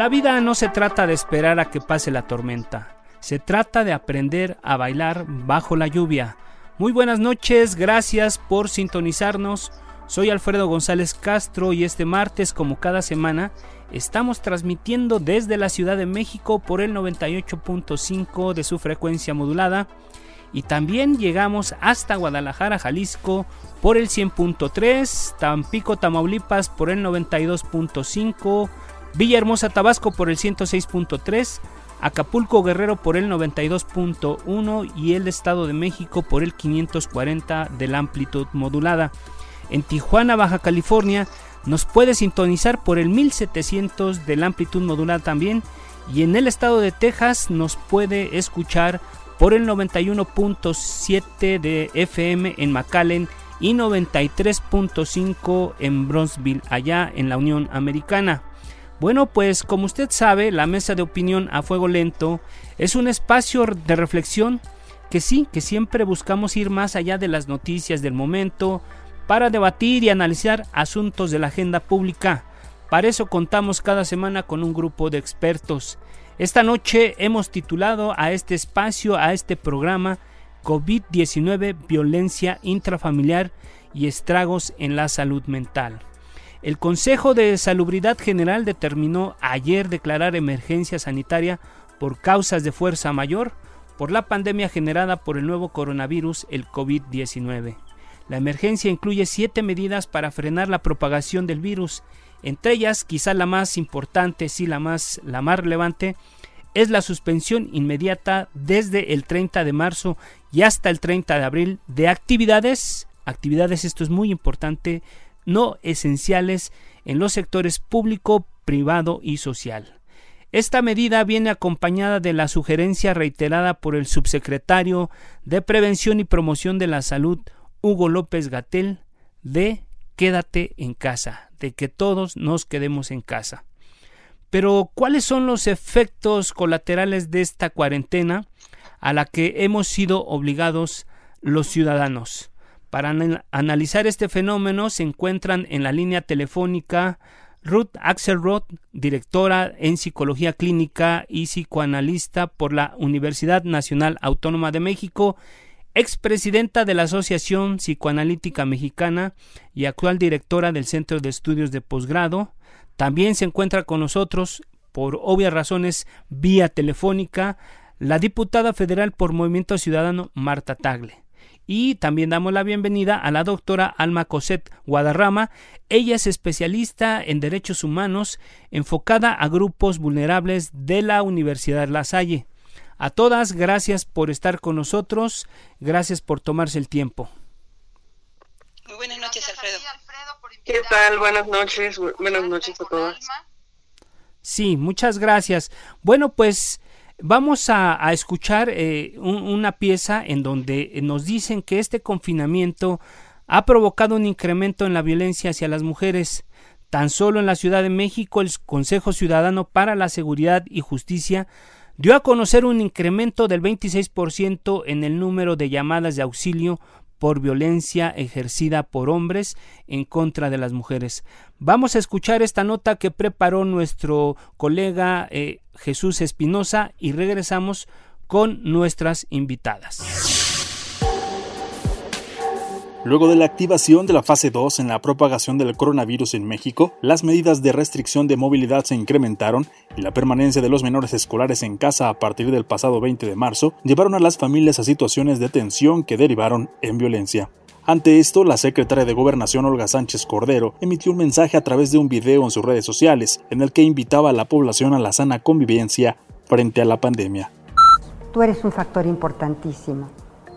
La vida no se trata de esperar a que pase la tormenta, se trata de aprender a bailar bajo la lluvia. Muy buenas noches, gracias por sintonizarnos. Soy Alfredo González Castro y este martes, como cada semana, estamos transmitiendo desde la Ciudad de México por el 98.5 de su frecuencia modulada y también llegamos hasta Guadalajara, Jalisco por el 100.3, Tampico, Tamaulipas por el 92.5, Villahermosa, Tabasco por el 106.3, Acapulco, Guerrero por el 92.1 y el Estado de México por el 540 de la amplitud modulada. En Tijuana, Baja California, nos puede sintonizar por el 1700 de la amplitud modulada también. Y en el estado de Texas nos puede escuchar por el 91.7 de FM en McAllen y 93.5 en Bronzeville, allá en la Unión Americana. Bueno, pues como usted sabe, la mesa de opinión a fuego lento es un espacio de reflexión que sí, que siempre buscamos ir más allá de las noticias del momento para debatir y analizar asuntos de la agenda pública. Para eso contamos cada semana con un grupo de expertos. Esta noche hemos titulado a este espacio, a este programa, COVID-19, violencia intrafamiliar y estragos en la salud mental. El Consejo de Salubridad General determinó ayer declarar emergencia sanitaria por causas de fuerza mayor por la pandemia generada por el nuevo coronavirus, el COVID-19. La emergencia incluye siete medidas para frenar la propagación del virus. Entre ellas, quizá la más importante, sí la más, la más relevante, es la suspensión inmediata desde el 30 de marzo y hasta el 30 de abril de actividades, actividades, esto es muy importante, no esenciales en los sectores público, privado y social. Esta medida viene acompañada de la sugerencia reiterada por el subsecretario de Prevención y Promoción de la Salud, Hugo López Gatel, de quédate en casa, de que todos nos quedemos en casa. Pero, ¿cuáles son los efectos colaterales de esta cuarentena a la que hemos sido obligados los ciudadanos? Para analizar este fenómeno se encuentran en la línea telefónica Ruth Axelrod, directora en psicología clínica y psicoanalista por la Universidad Nacional Autónoma de México, expresidenta de la Asociación Psicoanalítica Mexicana y actual directora del Centro de Estudios de Posgrado. También se encuentra con nosotros, por obvias razones, vía telefónica, la diputada federal por Movimiento Ciudadano Marta Tagle. Y también damos la bienvenida a la doctora Alma Coset Guadarrama. Ella es especialista en derechos humanos enfocada a grupos vulnerables de la Universidad La Salle. A todas, gracias por estar con nosotros, gracias por tomarse el tiempo. Muy buenas noches, Alfredo. ¿Qué tal? Buenas noches, buenas noches a todas. Sí, muchas gracias. Bueno, pues Vamos a, escuchar eh, una pieza en donde nos dicen que este confinamiento ha provocado un incremento en la violencia hacia las mujeres. Tan solo en la Ciudad de México el Consejo Ciudadano para la Seguridad y Justicia dio a conocer un incremento del 26% en el número de llamadas de auxilio por violencia ejercida por hombres en contra de las mujeres. Vamos a escuchar esta nota que preparó nuestro colega eh, Jesús Espinosa y regresamos con nuestras invitadas. Luego de la activación de la fase 2 en la propagación del coronavirus en México, las medidas de restricción de movilidad se incrementaron y la permanencia de los menores escolares en casa a partir del pasado 20 de marzo llevaron a las familias a situaciones de tensión que derivaron en violencia. Ante esto, la secretaria de Gobernación Olga Sánchez Cordero emitió un mensaje a través de un video en sus redes sociales en el que invitaba a la población a la sana convivencia frente a la pandemia. Tú eres un factor importantísimo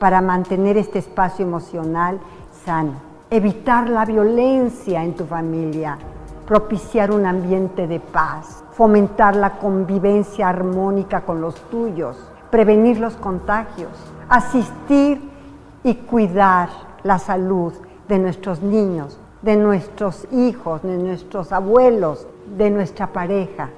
para mantener este espacio emocional sano, evitar la violencia en tu familia, propiciar un ambiente de paz, fomentar la convivencia armónica con los tuyos, prevenir los contagios, asistir y cuidar la salud de nuestros niños, de nuestros hijos, de nuestros abuelos, de nuestra pareja.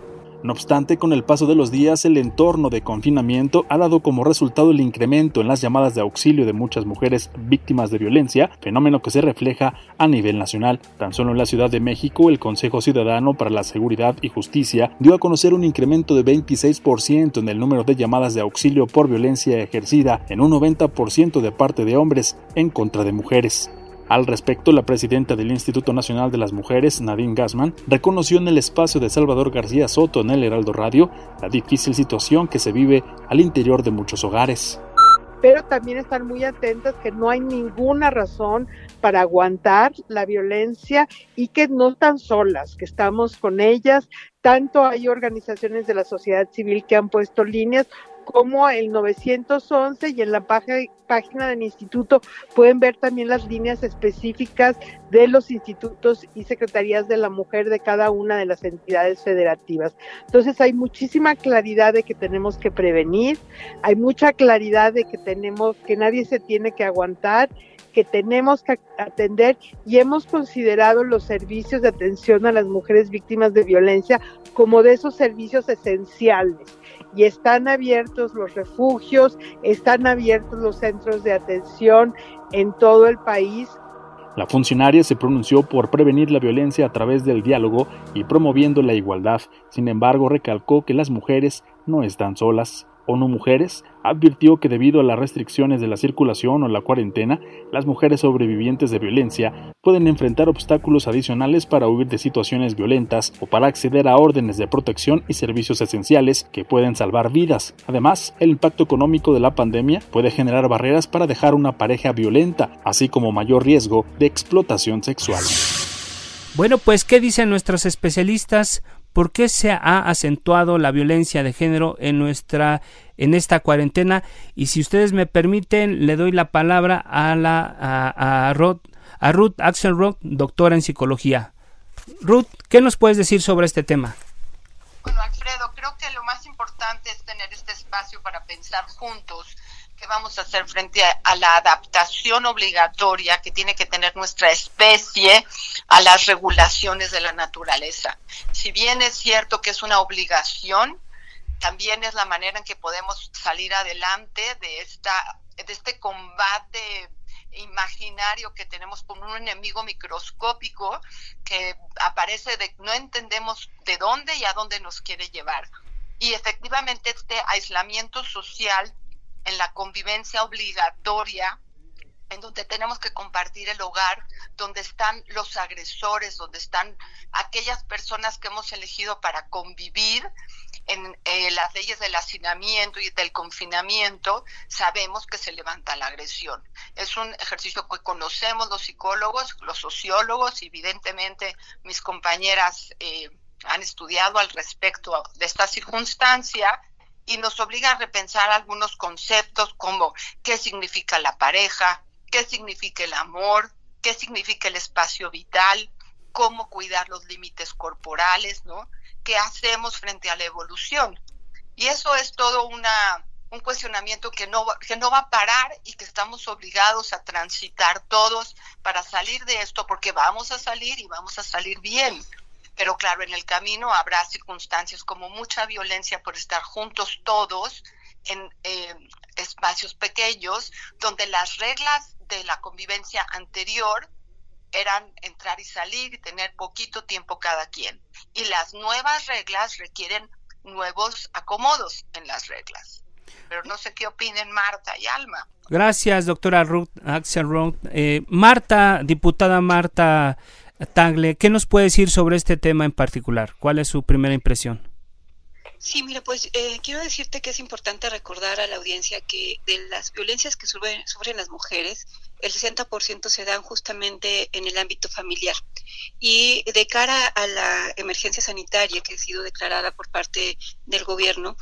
No obstante, con el paso de los días, el entorno de confinamiento ha dado como resultado el incremento en las llamadas de auxilio de muchas mujeres víctimas de violencia, fenómeno que se refleja a nivel nacional. Tan solo en la Ciudad de México, el Consejo Ciudadano para la Seguridad y Justicia dio a conocer un incremento de 26% en el número de llamadas de auxilio por violencia ejercida en un 90% de parte de hombres en contra de mujeres. Al respecto, la presidenta del Instituto Nacional de las Mujeres, Nadine Gassman, reconoció en el espacio de Salvador García Soto en el Heraldo Radio la difícil situación que se vive al interior de muchos hogares. Pero también están muy atentas que no hay ninguna razón para aguantar la violencia y que no están solas, que estamos con ellas. Tanto hay organizaciones de la sociedad civil que han puesto líneas como el 911 y en la página del instituto pueden ver también las líneas específicas de los institutos y secretarías de la mujer de cada una de las entidades federativas. Entonces hay muchísima claridad de que tenemos que prevenir, hay mucha claridad de que tenemos que nadie se tiene que aguantar que tenemos que atender y hemos considerado los servicios de atención a las mujeres víctimas de violencia como de esos servicios esenciales y están abiertos los refugios, están abiertos los centros de atención en todo el país. La funcionaria se pronunció por prevenir la violencia a través del diálogo y promoviendo la igualdad. Sin embargo, recalcó que las mujeres no están solas. ONU Mujeres advirtió que debido a las restricciones de la circulación o la cuarentena, las mujeres sobrevivientes de violencia pueden enfrentar obstáculos adicionales para huir de situaciones violentas o para acceder a órdenes de protección y servicios esenciales que pueden salvar vidas. Además, el impacto económico de la pandemia puede generar barreras para dejar una pareja violenta, así como mayor riesgo de explotación sexual. Bueno, pues, ¿qué dicen nuestros especialistas? ¿Por qué se ha acentuado la violencia de género en nuestra en esta cuarentena? Y si ustedes me permiten, le doy la palabra a la a, a, Ruth, a Ruth Axelrod, doctora en psicología. Ruth, ¿qué nos puedes decir sobre este tema? Bueno, Alfredo, creo que lo más importante es tener este espacio para pensar juntos vamos a hacer frente a, la adaptación obligatoria que tiene que tener nuestra especie a las regulaciones de la naturaleza. Si bien es cierto que es una obligación, también es la manera en que podemos salir adelante de esta de este combate imaginario que tenemos con un enemigo microscópico que aparece de no entendemos de dónde y a dónde nos quiere llevar. Y efectivamente este aislamiento social en la convivencia obligatoria en donde tenemos que compartir el hogar, donde están los agresores, donde están aquellas personas que hemos elegido para convivir en eh, las leyes del hacinamiento y del confinamiento, sabemos que se levanta la agresión. Es un ejercicio que conocemos los psicólogos, los sociólogos, evidentemente mis compañeras eh, han estudiado al respecto de esta circunstancia y nos obliga a repensar algunos conceptos como qué significa la pareja, qué significa el amor, qué significa el espacio vital, cómo cuidar los límites corporales, ¿no? ¿Qué hacemos frente a la evolución? Y eso es todo una, un cuestionamiento que no, que no va a parar y que estamos obligados a transitar todos para salir de esto, porque vamos a salir y vamos a salir bien pero claro, en el camino habrá circunstancias como mucha violencia por estar juntos todos en eh, espacios pequeños, donde las reglas de la convivencia anterior eran entrar y salir y tener poquito tiempo cada quien. Y las nuevas reglas requieren nuevos acomodos en las reglas. pero no sé qué opinen Marta y Alma. Gracias, doctora Ruth Axelrod. Eh, Marta, diputada Marta Tagle, ¿qué nos puede decir sobre este tema en particular? ¿Cuál es su primera impresión? Sí, mira, pues eh, quiero decirte que es importante recordar a la audiencia que de las violencias que sufren, sufren las mujeres, el 60% se dan justamente en el ámbito familiar. Y de cara a la emergencia sanitaria que ha sido declarada por parte del gobierno,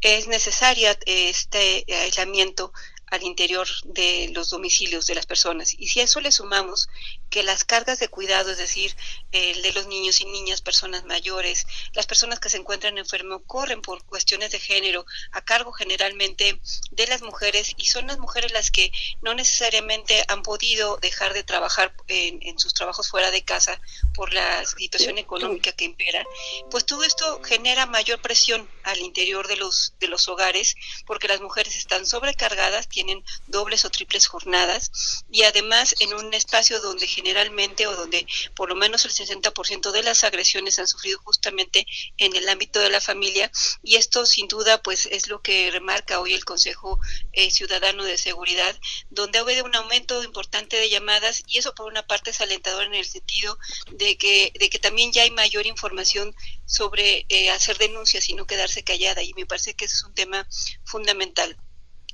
es necesaria este aislamiento al interior de los domicilios de las personas. Y si a eso le sumamos que las cargas de cuidado, es decir, el de los niños y niñas, personas mayores, las personas que se encuentran enfermos, corren por cuestiones de género a cargo generalmente de las mujeres y son las mujeres las que no necesariamente han podido dejar de trabajar en, en sus trabajos fuera de casa por la situación económica que impera, pues todo esto genera mayor presión al interior de los, de los hogares porque las mujeres están sobrecargadas, tienen dobles o triples jornadas y además en un espacio donde generalmente o donde por lo menos el 60% de las agresiones han sufrido justamente en el ámbito de la familia. Y esto sin duda pues es lo que remarca hoy el Consejo eh, Ciudadano de Seguridad donde ha habido un aumento importante de llamadas y eso por una parte es alentador en el sentido de que, de que también ya hay mayor información sobre eh, hacer denuncias y no quedarse callada y me parece que ese es un tema fundamental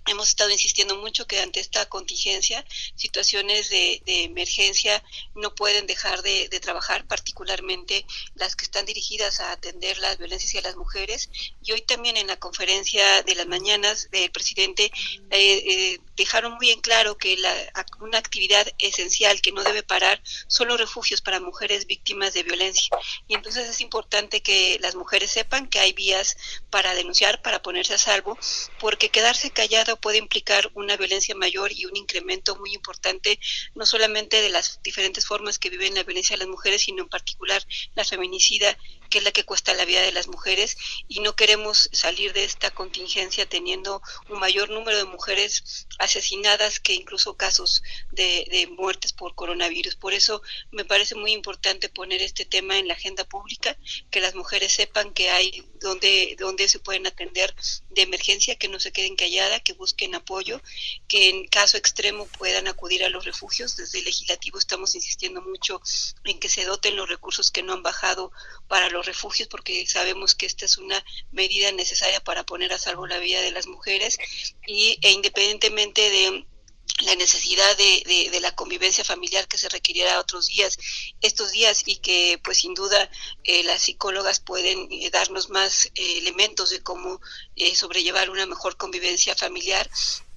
hemos estado insistiendo mucho que ante esta contingencia, situaciones de, emergencia no pueden dejar de, trabajar, particularmente las que están dirigidas a atender las violencias hacia las mujeres. Y hoy también en la conferencia de las mañanas del presidente eh, eh, dejaron muy en claro que la, una actividad esencial que no debe parar son los refugios para mujeres víctimas de violencia. Y entonces es importante que las mujeres sepan que hay vías para denunciar, para ponerse a salvo, porque quedarse callado puede implicar una violencia mayor y un incremento muy importante, no solamente de las diferentes formas que viven la violencia de las mujeres, sino en particular la feminicida que es la que cuesta la vida de las mujeres y no queremos salir de esta contingencia teniendo un mayor número de mujeres asesinadas que incluso casos de, muertes por coronavirus. Por eso me parece muy importante poner este tema en la agenda pública, que las mujeres sepan que hay donde, donde se pueden atender de emergencia, que no se queden calladas, que busquen apoyo, que en caso extremo puedan acudir a los refugios. Desde el legislativo estamos insistiendo mucho en que se doten los recursos que no han bajado para los refugios porque sabemos que esta es una medida necesaria para poner a salvo la vida de las mujeres y e independientemente de la necesidad de, la convivencia familiar que se requiriera otros días, estos días y que pues sin duda eh, las psicólogas pueden eh, darnos más eh, elementos de cómo sobrellevar una mejor convivencia familiar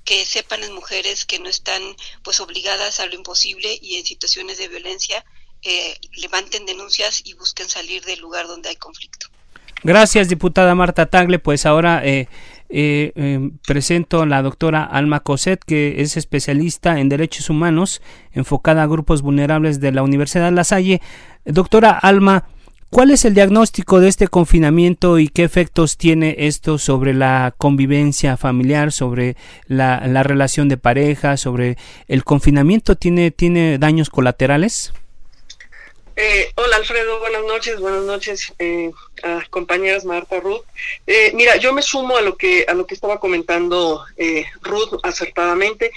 que sepan las mujeres que no están pues obligadas a lo imposible y en situaciones de violencia eh, levanten denuncias y busquen salir del lugar donde hay conflicto. Gracias, diputada Marta Tagle. Pues ahora eh, eh, em, presento a la doctora Alma Coset, que es especialista en derechos humanos, enfocada a grupos vulnerables de la Universidad La Salle. Doctora Alma, ¿cuál es el diagnóstico de este confinamiento y qué efectos tiene esto sobre la convivencia familiar, sobre la, la relación de pareja, sobre el confinamiento? ¿Tiene, tiene daños colaterales? Eh, hola Alfredo, buenas noches, buenas noches eh, compañeras Marta, Ruth. Eh, mira, yo me sumo a lo que a lo que estaba comentando eh, Ruth acertadamente.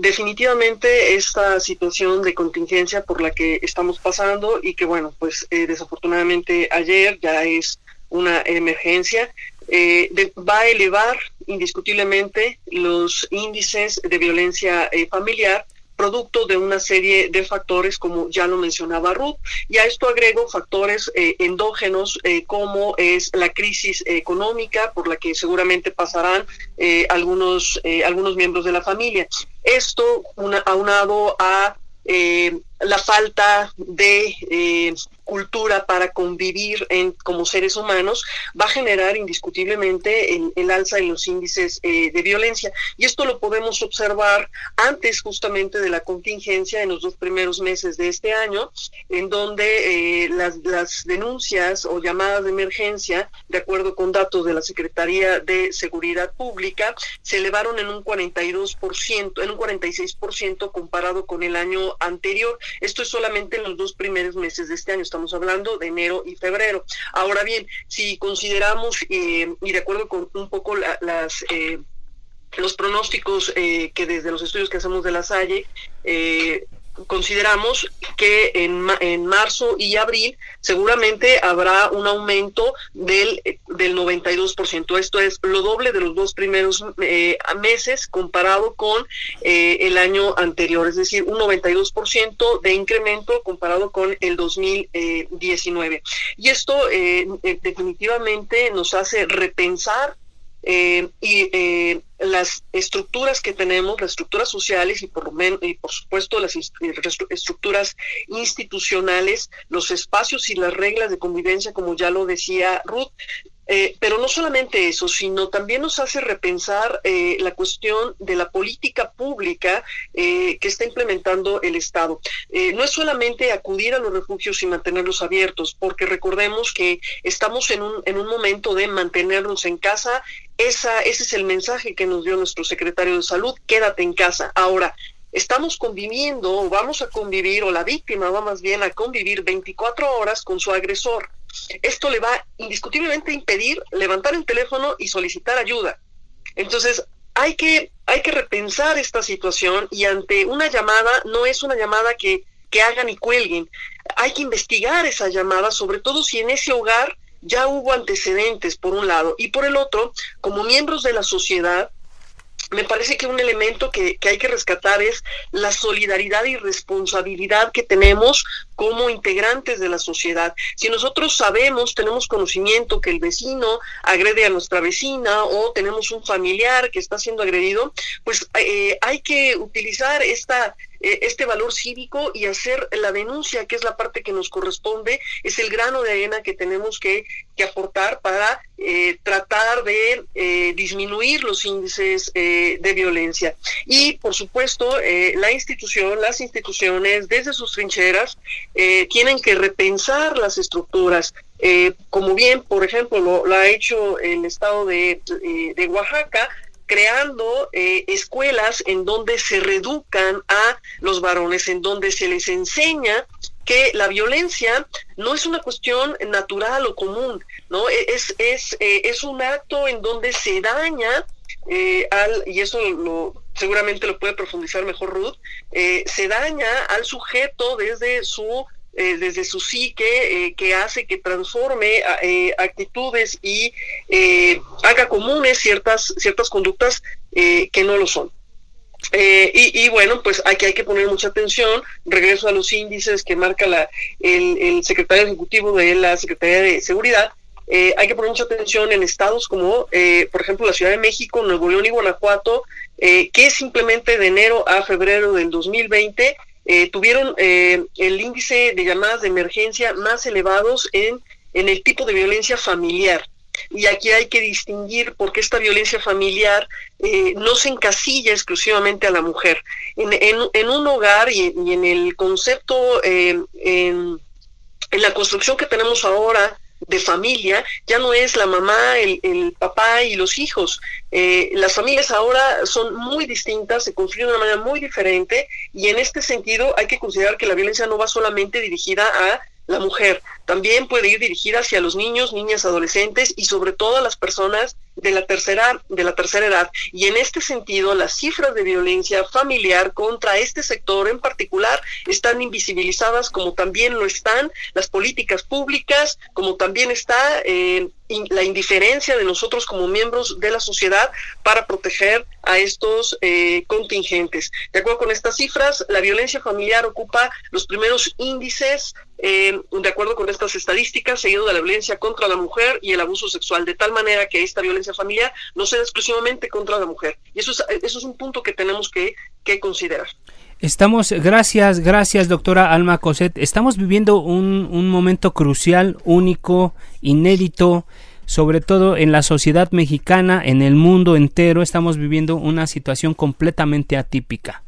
definitivamente esta situación de contingencia por la que estamos pasando y que bueno, pues desafortunadamente ayer ya es una emergencia, va a elevar indiscutiblemente los índices de violencia familiar producto de una serie de factores, como ya lo mencionaba Ruth, y a esto agrego factores eh, endógenos eh, como es la crisis económica por la que seguramente pasarán eh, algunos, algunos miembros de la familia. Esto aunado a la falta de cultura para convivir en, como seres humanos va a generar indiscutiblemente el, alza en los índices eh, de violencia. Y esto lo podemos observar antes justamente de la contingencia, en los dos primeros meses de este año, en donde eh, las, las denuncias o llamadas de emergencia, de acuerdo con datos de la Secretaría de Seguridad Pública, se elevaron en un 42%, en un 46% comparado con el año anterior. Esto es solamente en los dos primeros meses de este año. Estamos hablando de enero y febrero. Ahora bien, si consideramos, eh, y de acuerdo con un poco las... Eh, los pronósticos eh, que desde los estudios que hacemos de la Salle eh, consideramos que en, en, marzo y abril seguramente habrá un aumento del, del 92%. Esto es lo doble de los dos primeros eh, meses comparado con eh, el año anterior, es decir, un 92% de incremento comparado con el 2019. Y esto eh, definitivamente nos hace repensar eh, y eh, las estructuras que tenemos, las estructuras sociales y por, y por supuesto las estructuras institucionales, los espacios y las reglas de convivencia, como ya lo decía Ruth, eh, pero no solamente eso, sino también nos hace repensar eh, la cuestión de la política pública eh, que está implementando el Estado. no es solamente acudir a los refugios y mantenerlos abiertos, porque recordemos que estamos en un, en un momento de mantenernos en casa. Esa, ese es el mensaje que nos dio nuestro secretario de Salud, quédate en casa. Ahora, estamos conviviendo o vamos a convivir, o la víctima va más bien a convivir 24 horas con su agresor esto le va indiscutiblemente a impedir levantar el teléfono y solicitar ayuda. Entonces, hay que, hay que repensar esta situación y ante una llamada, no es una llamada que, que hagan y cuelguen. Hay que investigar esa llamada, sobre todo si en ese hogar ya hubo antecedentes, por un lado, y por el otro, como miembros de la sociedad, me parece que un elemento que, que, hay que rescatar es la solidaridad y responsabilidad que tenemos como integrantes de la sociedad. Si nosotros sabemos, tenemos conocimiento que el vecino agrede a nuestra vecina o tenemos un familiar que está siendo agredido, pues eh, hay que utilizar esta eh, este valor cívico y hacer la denuncia, que es la parte que nos corresponde, es el grano de arena que tenemos que, aportar para eh, tratar de eh, disminuir los índices de violencia. Y, por supuesto, la institución, las instituciones, desde sus trincheras, tienen que repensar las estructuras. como bien, por ejemplo, lo, lo, ha hecho el estado de, de Oaxaca, creando eh, escuelas en donde se reeducan a los varones, en donde se les enseña que la violencia no es una cuestión natural o común, ¿no? E, es, es, eh, es un acto en donde se daña eh, al, y eso lo, seguramente lo puede profundizar mejor Ruth, se daña al sujeto desde su eh, desde su psique eh, que hace que transforme eh, actitudes y haga comunes ciertas, ciertas conductas que no lo son. Y, bueno, pues aquí hay que poner mucha atención. Regreso a los índices que marca la, el, secretario ejecutivo de la Secretaría de Seguridad. hay que poner mucha atención en estados como, por ejemplo, la Ciudad de México, Nuevo León y Guanajuato, que simplemente de enero a febrero del 2020 eh, tuvieron eh, el índice de llamadas de emergencia más elevados en, en el tipo de violencia familiar. Y aquí hay que distinguir porque esta violencia familiar eh, no se encasilla exclusivamente a la mujer. En, en, un hogar y, en el concepto, en, en la construcción que tenemos ahora de familia, ya no es la mamá, el, el papá y los hijos. Eh, las familias ahora son muy distintas, se construyen de una manera muy diferente y en este sentido hay que considerar que la violencia no va solamente dirigida a la mujer, también puede ir dirigida hacia los niños, niñas, adolescentes y sobre todo a las personas de la tercera de la tercera edad. Y en este sentido, las cifras de violencia familiar contra este sector en particular están invisibilizadas, como también lo están las políticas públicas, como también está eh, la indiferencia de nosotros como miembros de la sociedad para proteger a estos eh, contingentes. De acuerdo con estas cifras, la violencia familiar ocupa los primeros índices, eh, de acuerdo con estas estadísticas, seguido de la violencia contra la mujer y el abuso sexual, de tal manera que esta violencia familiar no sea exclusivamente contra la mujer. Y eso es, eso es un punto que tenemos que, considerar. Estamos, gracias, gracias doctora Alma Coset, estamos viviendo un momento crucial, único, inédito, sobre todo en la sociedad mexicana, en el mundo entero, estamos viviendo una situación completamente atípica.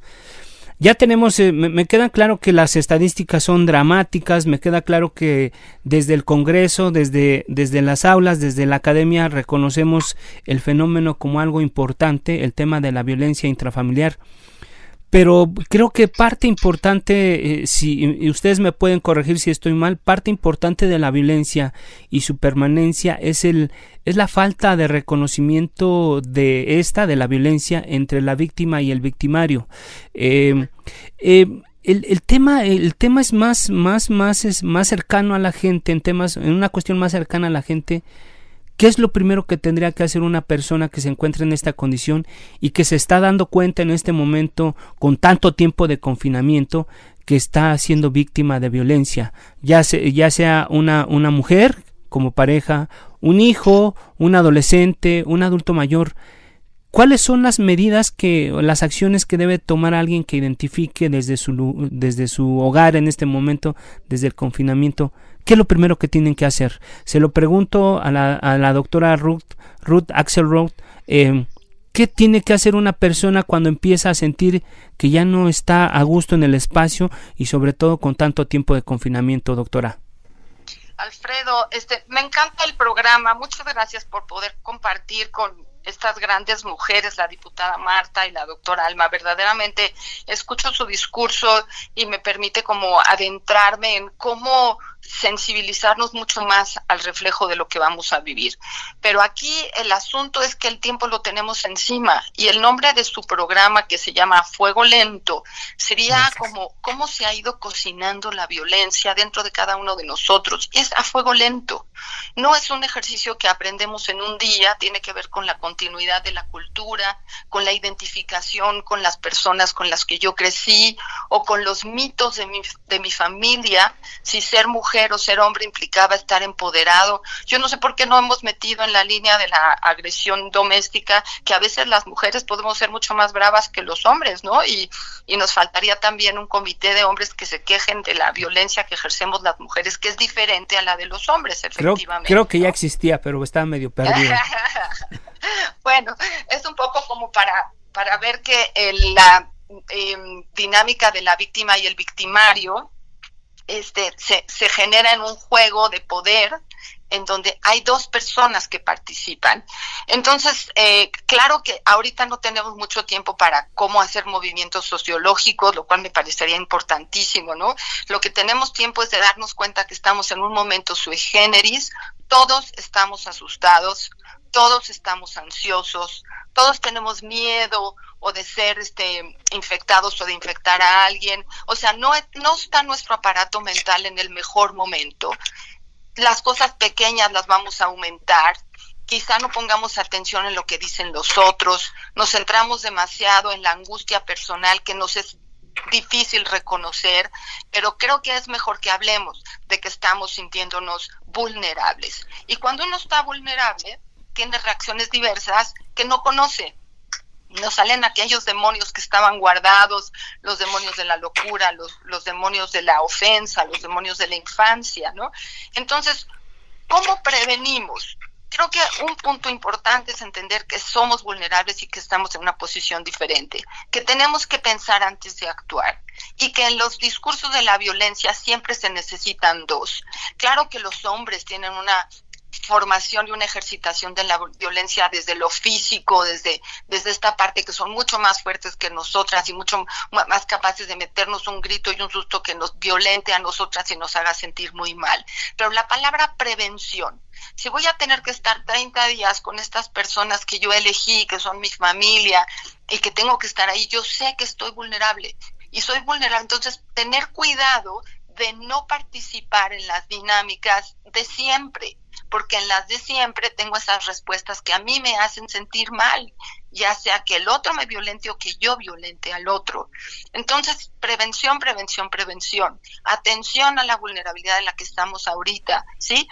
Ya tenemos, eh, me, me, queda claro que las estadísticas son dramáticas, me queda claro que desde el Congreso, desde, desde las aulas, desde la academia, reconocemos el fenómeno como algo importante, el tema de la violencia intrafamiliar pero creo que parte importante, eh, si ustedes me pueden corregir si estoy mal, parte importante de la violencia y su permanencia es el es la falta de reconocimiento de esta, de la violencia entre la víctima y el victimario. Eh, eh, el, el, tema, el tema es más, más, más, es más cercano a la gente, en temas, en una cuestión más cercana a la gente. ¿Qué es lo primero que tendría que hacer una persona que se encuentra en esta condición y que se está dando cuenta en este momento, con tanto tiempo de confinamiento, que está siendo víctima de violencia? Ya, ya sea una, una mujer como pareja, un hijo, un adolescente, un adulto mayor. ¿Cuáles son las medidas que, las acciones que debe tomar alguien que identifique desde su, desde su hogar en este momento, desde el confinamiento? ¿Qué es lo primero que tienen que hacer? Se lo pregunto a la, a la doctora Ruth, Ruth Axelrod. Eh, ¿Qué tiene que hacer una persona cuando empieza a sentir que ya no está a gusto en el espacio y sobre todo con tanto tiempo de confinamiento, doctora? Alfredo, este, me encanta el programa. Muchas gracias por poder compartir con estas grandes mujeres, la diputada Marta y la doctora Alma. Verdaderamente escucho su discurso y me permite como adentrarme en cómo sensibilizarnos mucho más al reflejo de lo que vamos a vivir. Pero aquí el asunto es que el tiempo lo tenemos encima y el nombre de su programa que se llama Fuego Lento sería como cómo se ha ido cocinando la violencia dentro de cada uno de nosotros. Y es a fuego lento. No es un ejercicio que aprendemos en un día, tiene que ver con la continuidad de la cultura, con la identificación con las personas con las que yo crecí o con los mitos de mi, de mi familia, si ser mujer o ser hombre implicaba estar empoderado. Yo no sé por qué no hemos metido en la línea de la agresión doméstica, que a veces las mujeres podemos ser mucho más bravas que los hombres, ¿no? Y, y nos faltaría también un comité de hombres que se quejen de la violencia que ejercemos las mujeres, que es diferente a la de los hombres, efectivamente. Que ya existía, pero estaba medio perdido. bueno, es un poco como para, para ver que la em, dinámica de la víctima y el victimario este, se, se genera en un juego de poder en donde hay dos personas que participan. Entonces, eh, claro que ahorita no tenemos mucho tiempo para cómo hacer movimientos sociológicos, lo cual me parecería importantísimo, ¿no? Lo que tenemos tiempo es de darnos cuenta que estamos en un momento sui generis, todos estamos asustados, todos estamos ansiosos, todos tenemos miedo o de ser este infectados o de infectar a alguien, o sea, no, no está nuestro aparato mental en el mejor momento. Las cosas pequeñas las vamos a aumentar, quizá no pongamos atención en lo que dicen los otros, nos centramos demasiado en la angustia personal que nos es difícil reconocer, pero creo que es mejor que hablemos de que estamos sintiéndonos vulnerables. Y cuando uno está vulnerable, tiene reacciones diversas que no conoce. Nos salen aquellos demonios que estaban guardados, los demonios de la locura, los, los demonios de la ofensa, los demonios de la infancia, ¿no? Entonces, ¿cómo prevenimos? Creo que un punto importante es entender que somos vulnerables y que estamos en una posición diferente, que tenemos que pensar antes de actuar y que en los discursos de la violencia siempre se necesitan dos. Claro que los hombres tienen una formación y una ejercitación de la violencia desde lo físico, desde, desde esta parte que son mucho más fuertes que nosotras y mucho más capaces de meternos un grito y un susto que nos violente a nosotras y nos haga sentir muy mal. Pero la palabra prevención, si voy a tener que estar 30 días con estas personas que yo elegí, que son mi familia, y que tengo que estar ahí, yo sé que estoy vulnerable y soy vulnerable. Entonces, tener cuidado de no participar en las dinámicas de siempre porque en las de siempre tengo esas respuestas que a mí me hacen sentir mal, ya sea que el otro me violente o que yo violente al otro. Entonces, prevención, prevención, prevención. Atención a la vulnerabilidad en la que estamos ahorita, ¿sí?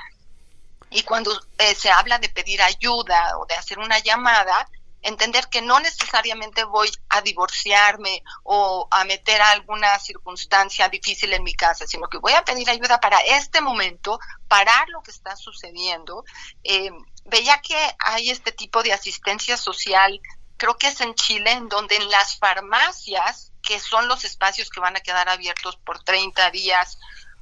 Y cuando eh, se habla de pedir ayuda o de hacer una llamada, entender que no necesariamente voy a divorciarme o a meter alguna circunstancia difícil en mi casa, sino que voy a pedir ayuda para este momento, parar lo que está sucediendo. Eh, veía que hay este tipo de asistencia social, creo que es en Chile, en donde en las farmacias, que son los espacios que van a quedar abiertos por 30 días,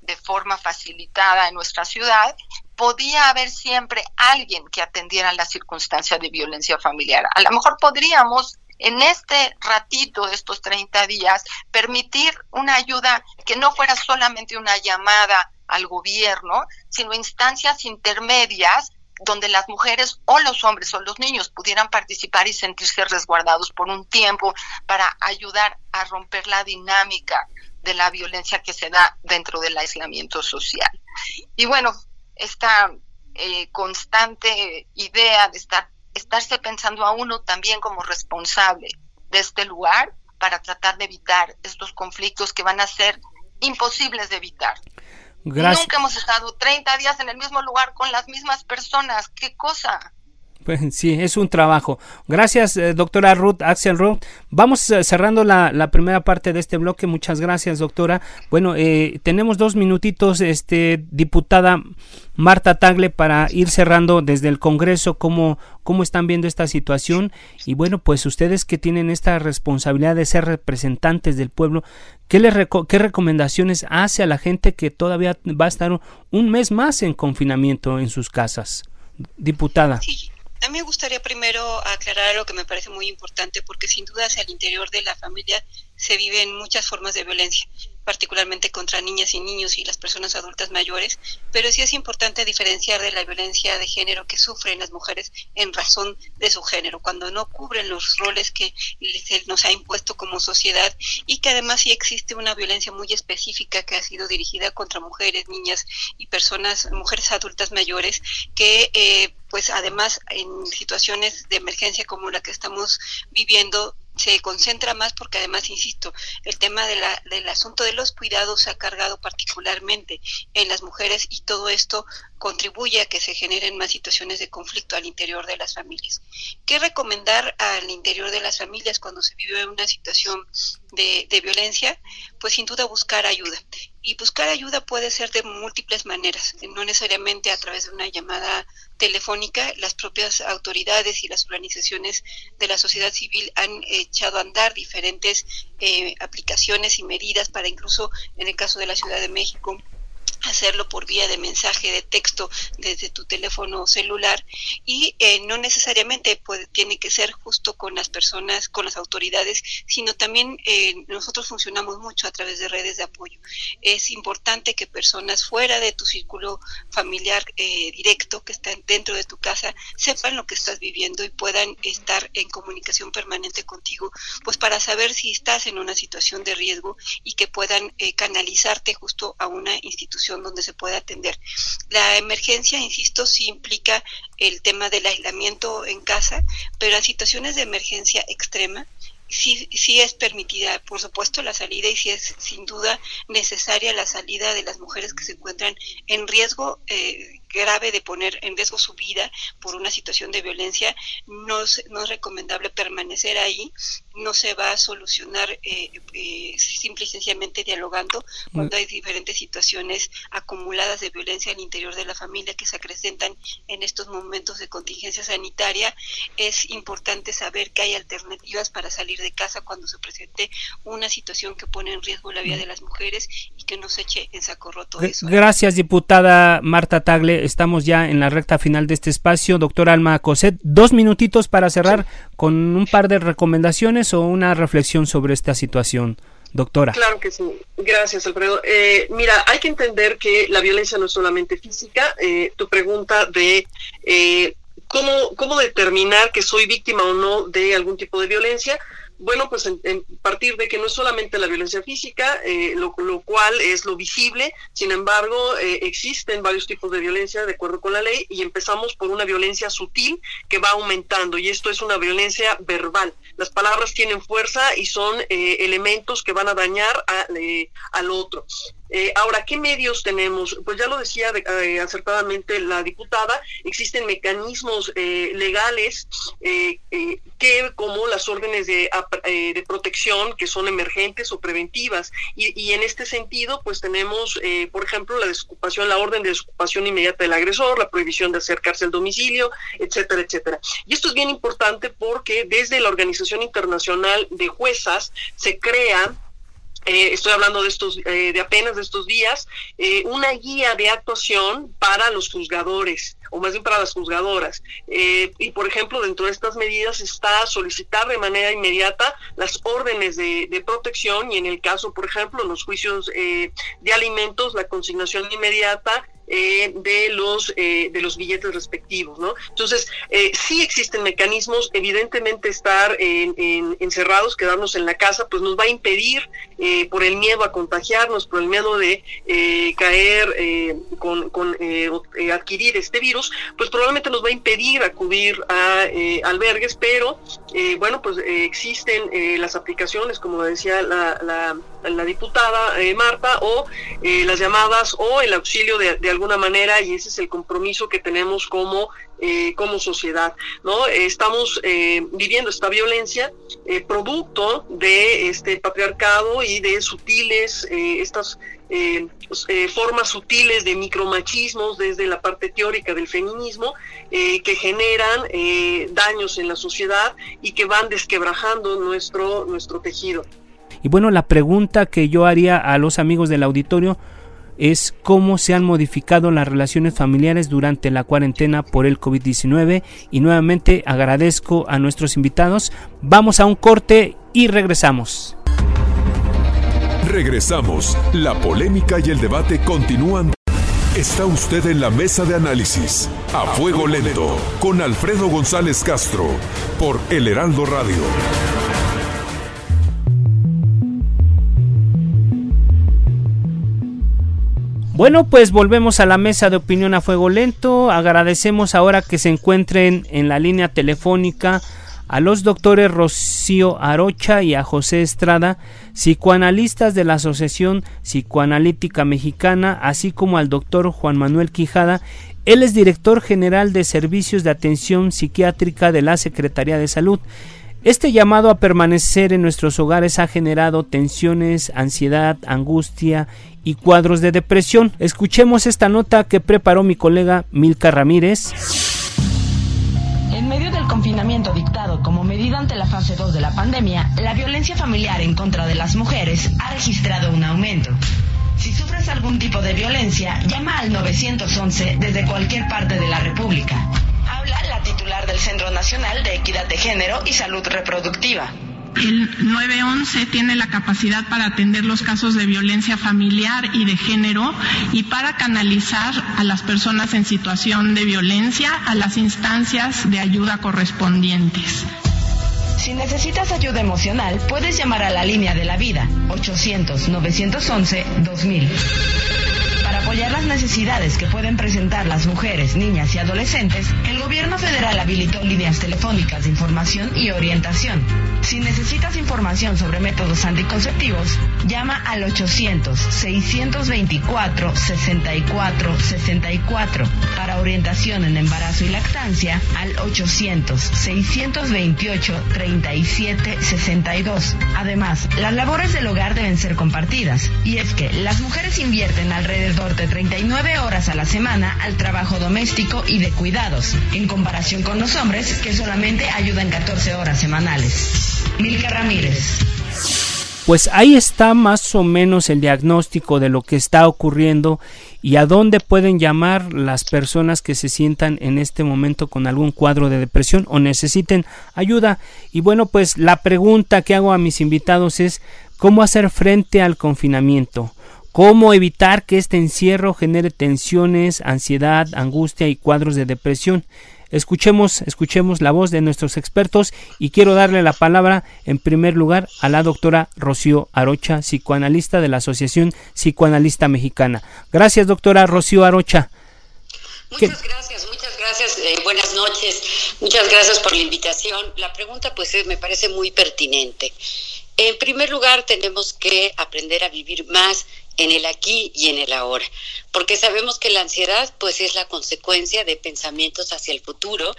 de forma facilitada en nuestra ciudad, podía haber siempre alguien que atendiera la circunstancia de violencia familiar. A lo mejor podríamos en este ratito de estos 30 días, permitir una ayuda que no fuera solamente una llamada al gobierno, sino instancias intermedias donde las mujeres o los hombres o los niños pudieran participar y sentirse resguardados por un tiempo para ayudar a romper la dinámica de la violencia que se da dentro del aislamiento social. Y bueno, esta eh, constante idea de estar, estarse pensando a uno también como responsable de este lugar para tratar de evitar estos conflictos que van a ser imposibles de evitar. Nunca hemos estado 30 días en el mismo lugar con las mismas personas. ¿Qué cosa? Pues, sí, es un trabajo. Gracias, eh, doctora Ruth, Axel Ruth. Vamos eh, cerrando la, primera parte de este bloque. Muchas gracias, doctora. Bueno, eh, tenemos dos minutitos, este, diputada Marta Tagle, para ir cerrando desde el Congreso cómo, cómo están viendo esta situación. Y bueno, pues ustedes que tienen esta responsabilidad de ser representantes del pueblo, ¿qué, les qué recomendaciones hace a la gente que todavía va a estar un mes más en confinamiento en sus casas? Diputada. A mí me gustaría primero aclarar algo que me parece muy importante porque sin duda hacia el interior de la familia se viven muchas formas de violencia, particularmente contra niñas y niños y las personas adultas mayores, pero sí es importante diferenciar de la violencia de género que sufren las mujeres en razón de su género, cuando no cubren los roles que nos ha impuesto como sociedad y que además sí existe una violencia muy específica que ha sido dirigida contra mujeres, niñas y personas, mujeres adultas mayores que eh, pues además en situaciones de emergencia como la que estamos viviendo se concentra más porque además, insisto, el tema de la, del asunto de los cuidados se ha cargado particularmente en las mujeres y todo esto contribuye a que se generen más situaciones de conflicto al interior de las familias. ¿Qué recomendar al interior de las familias cuando se vive una situación de, de violencia? Pues sin duda buscar ayuda. Y buscar ayuda puede ser de múltiples maneras, no necesariamente a través de una llamada telefónica. Las propias autoridades y las organizaciones de la sociedad civil han echado a andar diferentes eh, aplicaciones y medidas para incluso, en el caso de la Ciudad de México, hacerlo por vía de mensaje de texto desde tu teléfono celular y eh, no necesariamente tiene que ser justo con las personas, con las autoridades, sino también eh, nosotros funcionamos mucho a través de redes de apoyo. Es importante que personas fuera de tu círculo familiar eh, directo, que están dentro de tu casa, sepan lo que estás viviendo y puedan estar en comunicación permanente contigo, pues para saber si estás en una situación de riesgo y que puedan canalizarte justo a una institución donde se puede atender. La emergencia, insisto, sí implica el tema del aislamiento en casa, pero en situaciones de emergencia extrema, sí, sí es permitida, por supuesto, la salida y sí es sin duda necesaria la salida de las mujeres que se encuentran en riesgo eh, grave de poner en riesgo su vida por una situación de violencia, no es, no es recomendable permanecer ahí, no se va a solucionar eh, eh, simple y sencillamente dialogando cuando hay diferentes situaciones acumuladas de violencia al interior de la familia que se acrecentan en estos momentos de contingencia sanitaria. Es importante saber que hay alternativas para salir de casa cuando se presente una situación que pone en riesgo la vida de las mujeres y que no se eche en saco roto eso. Gracias, diputada Marta Tagle estamos ya en la recta final de este espacio. Doctor Alma Coset, dos minutitos para cerrar con un par de recomendaciones o una reflexión sobre esta situación. Doctora. Claro que sí. Gracias, Alfredo. Eh, mira, hay que entender que la violencia no es solamente física. Eh, tu pregunta de eh, cómo, cómo determinar que soy víctima o no de algún tipo de violencia, bueno, pues en, partir de que no es solamente la violencia física, eh, lo, cual es lo visible, sin embargo, eh, existen varios tipos de violencia de acuerdo con la ley y empezamos por una violencia sutil que va aumentando y esto es una violencia verbal. Las palabras tienen fuerza y son eh, elementos que van a dañar al otro. Eh, ahora, ¿qué medios tenemos? Pues ya lo decía eh, acertadamente la diputada, existen mecanismos eh, legales que, como las órdenes de, de, protección, que son emergentes o preventivas, y, y en este sentido, pues tenemos, por ejemplo, la desocupación, la orden de desocupación inmediata del agresor, la prohibición de acercarse al domicilio, etcétera, etcétera. Y esto es bien importante porque desde la Organización Internacional de Juezas se crea eh, estoy hablando de estos, eh, de apenas de estos días, eh, una guía de actuación para los juzgadores, o más bien para las juzgadoras. y por ejemplo, dentro de estas medidas está solicitar de manera inmediata las órdenes de, de protección y en el caso, por ejemplo, los juicios de alimentos, la consignación inmediata eh, de los eh, de los billetes respectivos, ¿no? Entonces eh, sí existen mecanismos, evidentemente estar encerrados, quedarnos en la casa, pues nos va a impedir por el miedo a contagiarnos, por el miedo de caer con, con adquirir este virus, pues probablemente nos va a impedir acudir a albergues, pero bueno, pues existen las aplicaciones, como decía la, la, la diputada Marta, o las llamadas o el auxilio de, de alguna manera y ese es el compromiso que tenemos como, eh, como sociedad. ¿no? Estamos eh, viviendo esta violencia eh, producto de este patriarcado y de sutiles, estas formas sutiles de micromachismos desde la parte teórica del feminismo que generan daños en la sociedad y que van desquebrajando nuestro, nuestro tejido. Y bueno, la pregunta que yo haría a los amigos del auditorio, es cómo se han modificado las relaciones familiares durante la cuarentena por el COVID-19 y nuevamente agradezco a nuestros invitados. Vamos a un corte y regresamos. Regresamos. La polémica y el debate continúan. Está usted en la mesa de análisis a fuego lento con Alfredo González Castro por El Heraldo Radio. Bueno, pues volvemos a la mesa de opinión a fuego lento. Agradecemos ahora que se encuentren en la línea telefónica a los doctores Rocío Arocha y a José Estrada, psicoanalistas de la Asociación Psicoanalítica Mexicana, así como al doctor Juan Manuel Quijada. Él es director general de Servicios de Atención Psiquiátrica de la Secretaría de Salud. Este llamado a permanecer en nuestros hogares ha generado tensiones, ansiedad, angustia y cuadros de depresión. Escuchemos esta nota que preparó mi colega Milka Ramírez. En medio del confinamiento dictado como medida ante la fase 2 de la pandemia, la violencia familiar en contra de las mujeres ha registrado un aumento. Si sufres algún tipo de violencia, llama al 911 desde cualquier parte de la República. Habla la titular del Centro Nacional de Equidad de Género y Salud Reproductiva. El 911 tiene la capacidad para atender los casos de violencia familiar y de género y para canalizar a las personas en situación de violencia a las instancias de ayuda correspondientes. Si necesitas ayuda emocional, puedes llamar a la línea de la vida 800-911-2000 apoyar las necesidades que pueden presentar las mujeres, niñas y adolescentes, gobierno federal habilitó líneas telefónicas de información y orientación. Si necesitas información sobre métodos anticonceptivos, llama al 800-624-6464. Para orientación en embarazo y lactancia, al 800-628-3762. Además, las labores del hogar deben ser compartidas. Y es que las mujeres invierten alrededor 39 horas a la semana al trabajo doméstico y de cuidados, en comparación con los hombres que solamente ayudan 14 horas semanales. Milka Ramírez. Pues ahí está más o menos el diagnóstico de lo que está ocurriendo y a dónde pueden llamar las personas que se sientan en este momento con algún cuadro de depresión o necesiten ayuda. Y bueno, pues la pregunta que hago a mis invitados es cómo hacer frente al confinamiento cómo evitar que este encierro genere tensiones, ansiedad, angustia y cuadros de depresión. Escuchemos, escuchemos la voz de nuestros expertos y quiero darle la palabra en primer lugar a la doctora Rocío Arocha, psicoanalista de la Asociación Psicoanalista Mexicana. Gracias, doctora Rocío Arocha. Muchas gracias, muchas gracias, eh, buenas noches, muchas gracias por la invitación. La pregunta pues me parece muy pertinente. En primer lugar, tenemos que aprender a vivir más en el aquí y en el ahora, porque sabemos que la ansiedad pues es la consecuencia de pensamientos hacia el futuro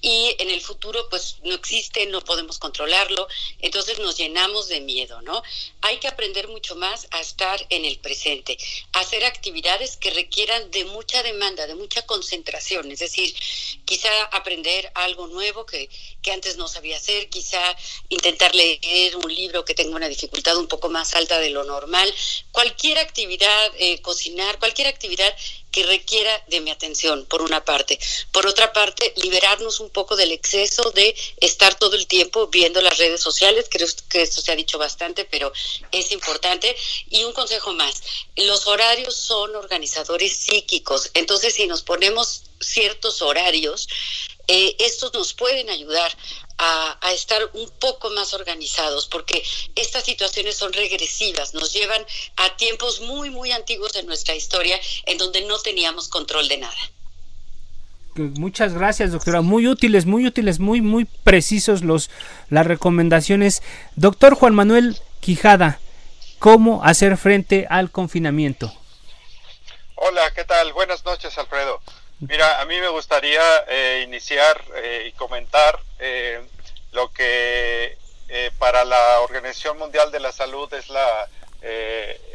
y en el futuro pues no existe, no podemos controlarlo, entonces nos llenamos de miedo, ¿no? Hay que aprender mucho más a estar en el presente, hacer actividades que requieran de mucha demanda, de mucha concentración, es decir, quizá aprender algo nuevo que, que antes no sabía hacer, quizá intentar leer un libro que tenga una dificultad un poco más alta de lo normal, cualquier actividad, eh, cocinar, cualquier actividad que requiera de mi atención, por una parte. Por otra parte, liberarnos un poco del exceso de estar todo el tiempo viendo las redes sociales. Creo que esto se ha dicho bastante, pero es importante. Y un consejo más, los horarios son organizadores psíquicos. Entonces, si nos ponemos ciertos horarios, eh, estos nos pueden ayudar a, estar un poco más organizados, porque estas situaciones son regresivas, nos llevan a tiempos muy, muy antiguos de nuestra historia en donde no teníamos control de nada. Muchas gracias, doctora. Muy útiles, muy útiles, muy, muy precisos los, las recomendaciones. Doctor Juan Manuel Quijada, ¿cómo hacer frente al confinamiento? Hola, ¿qué tal? Buenas noches, Alfredo. Mira, a mí me gustaría eh, iniciar eh, y comentar eh, lo que para la Organización Mundial de la Salud es la,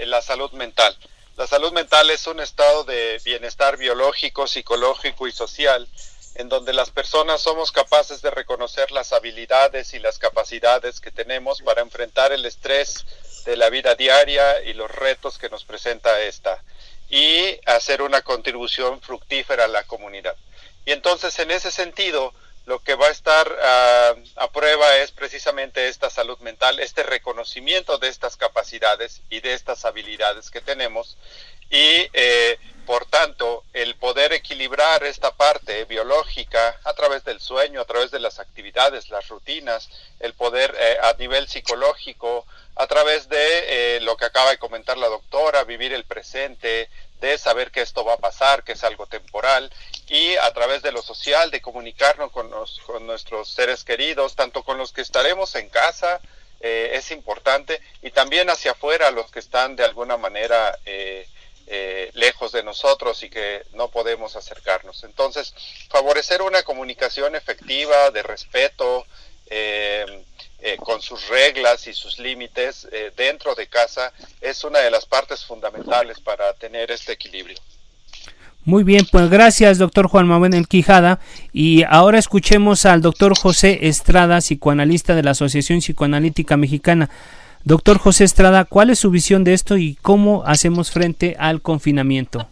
la salud mental. La salud mental es un estado de bienestar biológico, psicológico y social en donde las personas somos capaces de reconocer las habilidades y las capacidades que tenemos para enfrentar el estrés de la vida diaria y los retos que nos presenta esta y hacer una contribución fructífera a la comunidad. Y entonces, en ese sentido, lo que va a estar ah, a prueba es precisamente esta salud mental, este reconocimiento de estas capacidades y de estas habilidades que tenemos. Y eh, por tanto el poder equilibrar esta parte biológica a través del sueño, a través de las actividades, las rutinas, el poder eh, a nivel psicológico, a través de eh, lo que acaba de comentar la doctora, vivir el presente, de saber que esto va a pasar, que es algo temporal, y a través de lo social, de comunicarnos con, con nuestros seres queridos, tanto con los que estaremos en casa, eh, es importante, y también hacia afuera, los que están de alguna manera eh, eh, lejos de nosotros y que no podemos acercarnos. Entonces, favorecer una comunicación efectiva, de respeto, con sus reglas y sus límites dentro de casa es una de las partes fundamentales para tener este equilibrio. Muy bien, pues gracias, doctor Juan Manuel Quijada. Y ahora escuchemos al doctor José Estrada, psicoanalista de la Asociación Psicoanalítica Mexicana. Doctor José Estrada, ¿cuál es su visión de esto y cómo hacemos frente al confinamiento?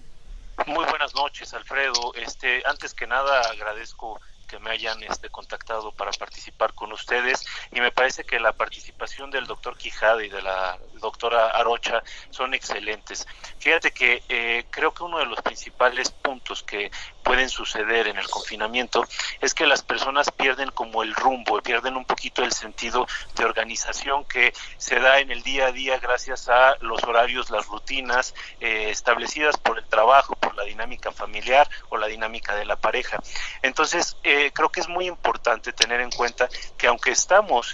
Muy buenas noches, Alfredo. Este, antes que nada, agradezco que me hayan este, contactado para participar con ustedes. Y me parece que la participación del doctor Quijada y de la doctora Arocha son excelentes. Fíjate que eh, creo que uno de los principales puntos que pueden suceder en el confinamiento es que las personas pierden como el rumbo, pierden un poquito el sentido de organización que se da en el día a día gracias a los horarios, las rutinas eh, establecidas por el trabajo, por la dinámica familiar o la dinámica de la pareja. Entonces, eh, creo que es muy importante tener en cuenta que aunque estamos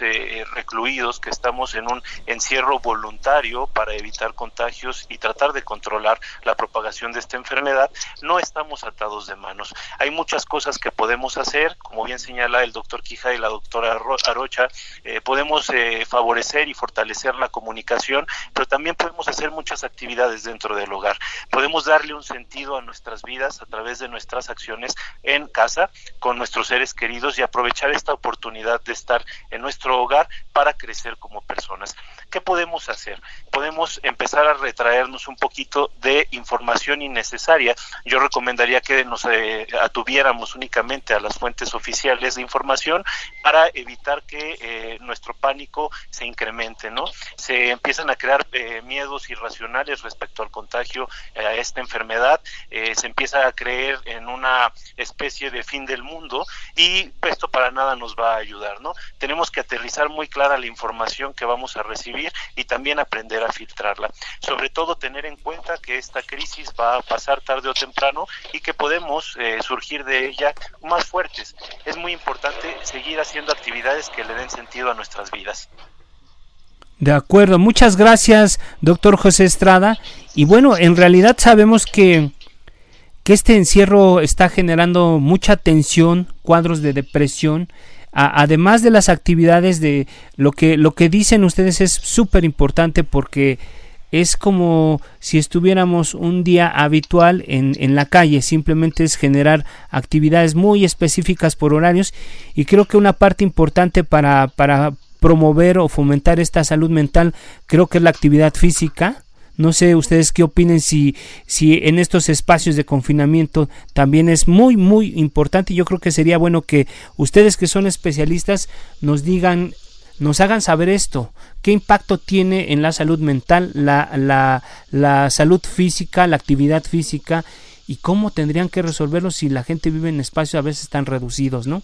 recluidos, que estamos en un encierro voluntario para evitar contagios y tratar de controlar la propagación de esta enfermedad, no estamos atados de manos. Hay muchas cosas que podemos hacer, como bien señala el doctor Quija y la doctora Arocha, eh, podemos favorecer y fortalecer la comunicación, pero también podemos hacer muchas actividades dentro del hogar. Podemos darle un sentido a nuestras vidas a través de nuestras acciones en casa, con nuestros seres queridos y aprovechar esta oportunidad de estar en nuestro hogar para crecer como personas. ¿Qué podemos hacer? Podemos empezar a retraernos un poquito de información innecesaria. Yo recomendaría que nos eh, atuviéramos únicamente a las fuentes oficiales de información para evitar que eh, nuestro pánico se incremente, ¿no? Se empiezan a crear eh, miedos irracionales respecto al contagio a esta enfermedad, se empieza a creer en una especie de fin del mundo y esto para nada nos va a ayudar, ¿no? Tenemos que aterrizar muy clara la información que vamos a recibir y también aprender a filtrarla. Sobre todo tener en cuenta que esta crisis va a pasar tarde o temprano y que podemos eh, surgir de ella más fuertes. Es muy importante seguir haciendo actividades que le den sentido a nuestras vidas. De acuerdo, muchas gracias, doctor José Estrada. Y bueno, en realidad sabemos que, que este encierro está generando mucha tensión, cuadros de depresión, además de las actividades de lo que, lo que dicen ustedes es súper importante porque es como si estuviéramos un día habitual en, en, la calle, simplemente es generar actividades muy específicas por horarios y creo que una parte importante para, para promover o fomentar esta salud mental creo que es la actividad física. No sé ustedes qué opinen si, si en estos espacios de confinamiento también es muy, muy importante. Yo creo que sería bueno que ustedes que son especialistas nos digan, nos hagan saber esto. ¿Qué impacto tiene en la salud mental, la, la, la salud física, la actividad física? y cómo tendrían que resolverlo si la gente vive en espacios a veces tan reducidos, ¿no?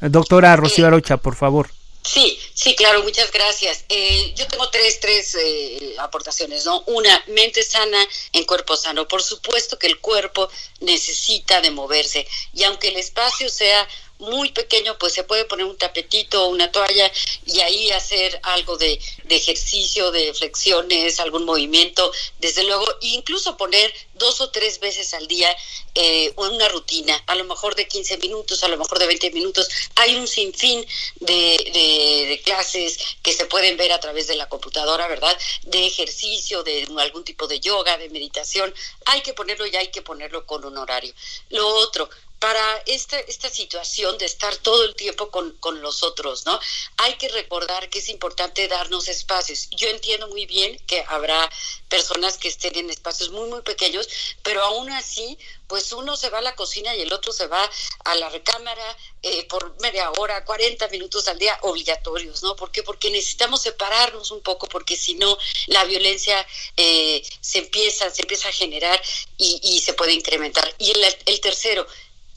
Doctora Rocío Arocha, por favor. Sí, sí, claro, muchas gracias. Eh, yo tengo tres, tres eh, aportaciones, ¿no? Una, mente sana en cuerpo sano. Por supuesto que el cuerpo necesita de moverse y aunque el espacio sea muy pequeño, pues se puede poner un tapetito o una toalla y ahí hacer algo de, ejercicio, de flexiones, algún movimiento, desde luego, incluso poner dos o tres veces al día eh, una rutina, a lo mejor de 15 minutos, a lo mejor de 20 minutos. Hay un sinfín de, de clases que se pueden ver a través de la computadora, ¿verdad? De ejercicio, de algún tipo de yoga, de meditación. Hay que ponerlo y hay que ponerlo con un horario. Lo otro, para esta, esta situación de estar todo el tiempo con, con, los otros, ¿no? Hay que recordar que es importante darnos espacios. Yo entiendo muy bien que habrá personas que estén en espacios muy, muy pequeños, pero aún así, pues uno se va a la cocina y el otro se va a la recámara eh, por media hora, 40 minutos al día, obligatorios, ¿no? ¿Por qué? Porque necesitamos separarnos un poco, porque si no, la violencia eh, se empieza, se empieza a generar y, y se puede incrementar. Y el, el tercero,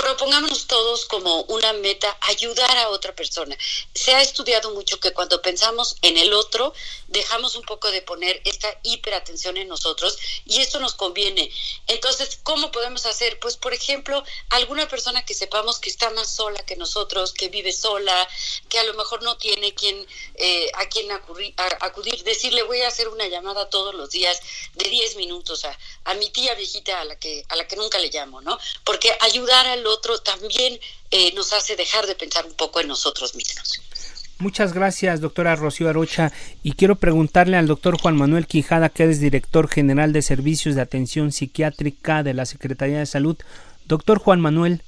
propongámonos todos como una meta ayudar a otra persona. Se ha estudiado mucho que cuando pensamos en el otro, dejamos un poco de poner esta hiperatención en nosotros y esto nos conviene. Entonces, ¿cómo podemos hacer? Pues, por ejemplo, alguna persona que sepamos que está más sola que nosotros, que vive sola, que a lo mejor no tiene quien, eh, a quien acudir, decirle voy a hacer una llamada todos los días de 10 minutos a, a mi tía viejita a la que a la que nunca le llamo, ¿no? Porque ayudar al otro también eh, nos hace dejar de pensar un poco en nosotros mismos. Muchas gracias, doctora Rocío Arocha. Y quiero preguntarle al doctor Juan Manuel Quijada, que es director general de Servicios de Atención Psiquiátrica de la Secretaría de Salud. Doctor Juan Manuel,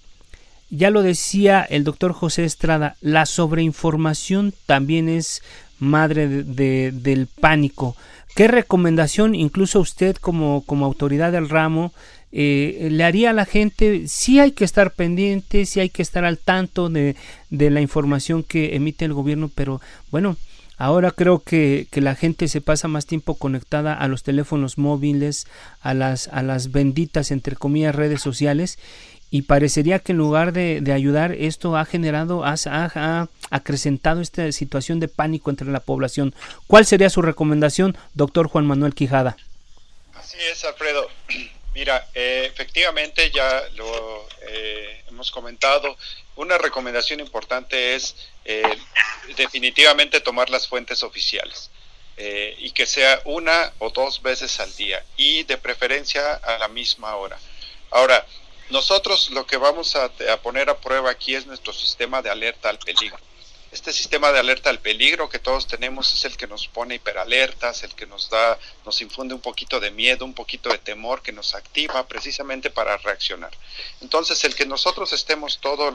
ya lo decía el doctor José Estrada, la sobreinformación también es madre de, del pánico. ¿Qué recomendación, incluso usted como, como autoridad del ramo, eh, le haría a la gente, sí hay que estar pendiente, sí hay que estar al tanto de, la información que emite el gobierno, pero bueno, Ahora creo que, la gente se pasa más tiempo conectada a los teléfonos móviles, a las, a las benditas, entre comillas, redes sociales, y parecería que en lugar de, de ayudar, esto ha generado, ha, ha, acrecentado esta situación de pánico entre la población. ¿Cuál sería su recomendación, doctor Juan Manuel Quijada? Así es, Alfredo. Mira, eh, efectivamente ya lo eh, hemos comentado. Una recomendación importante es eh, definitivamente tomar las fuentes oficiales y que sea una o dos veces al día y de preferencia a la misma hora. Ahora, nosotros lo que vamos a poner a prueba aquí es nuestro sistema de alerta al peligro. Este sistema de alerta al peligro que todos tenemos es el que nos pone hiperalertas, el que nos da, nos infunde un poquito de miedo, un poquito de temor, que nos activa precisamente para reaccionar. Entonces, el que nosotros estemos todo,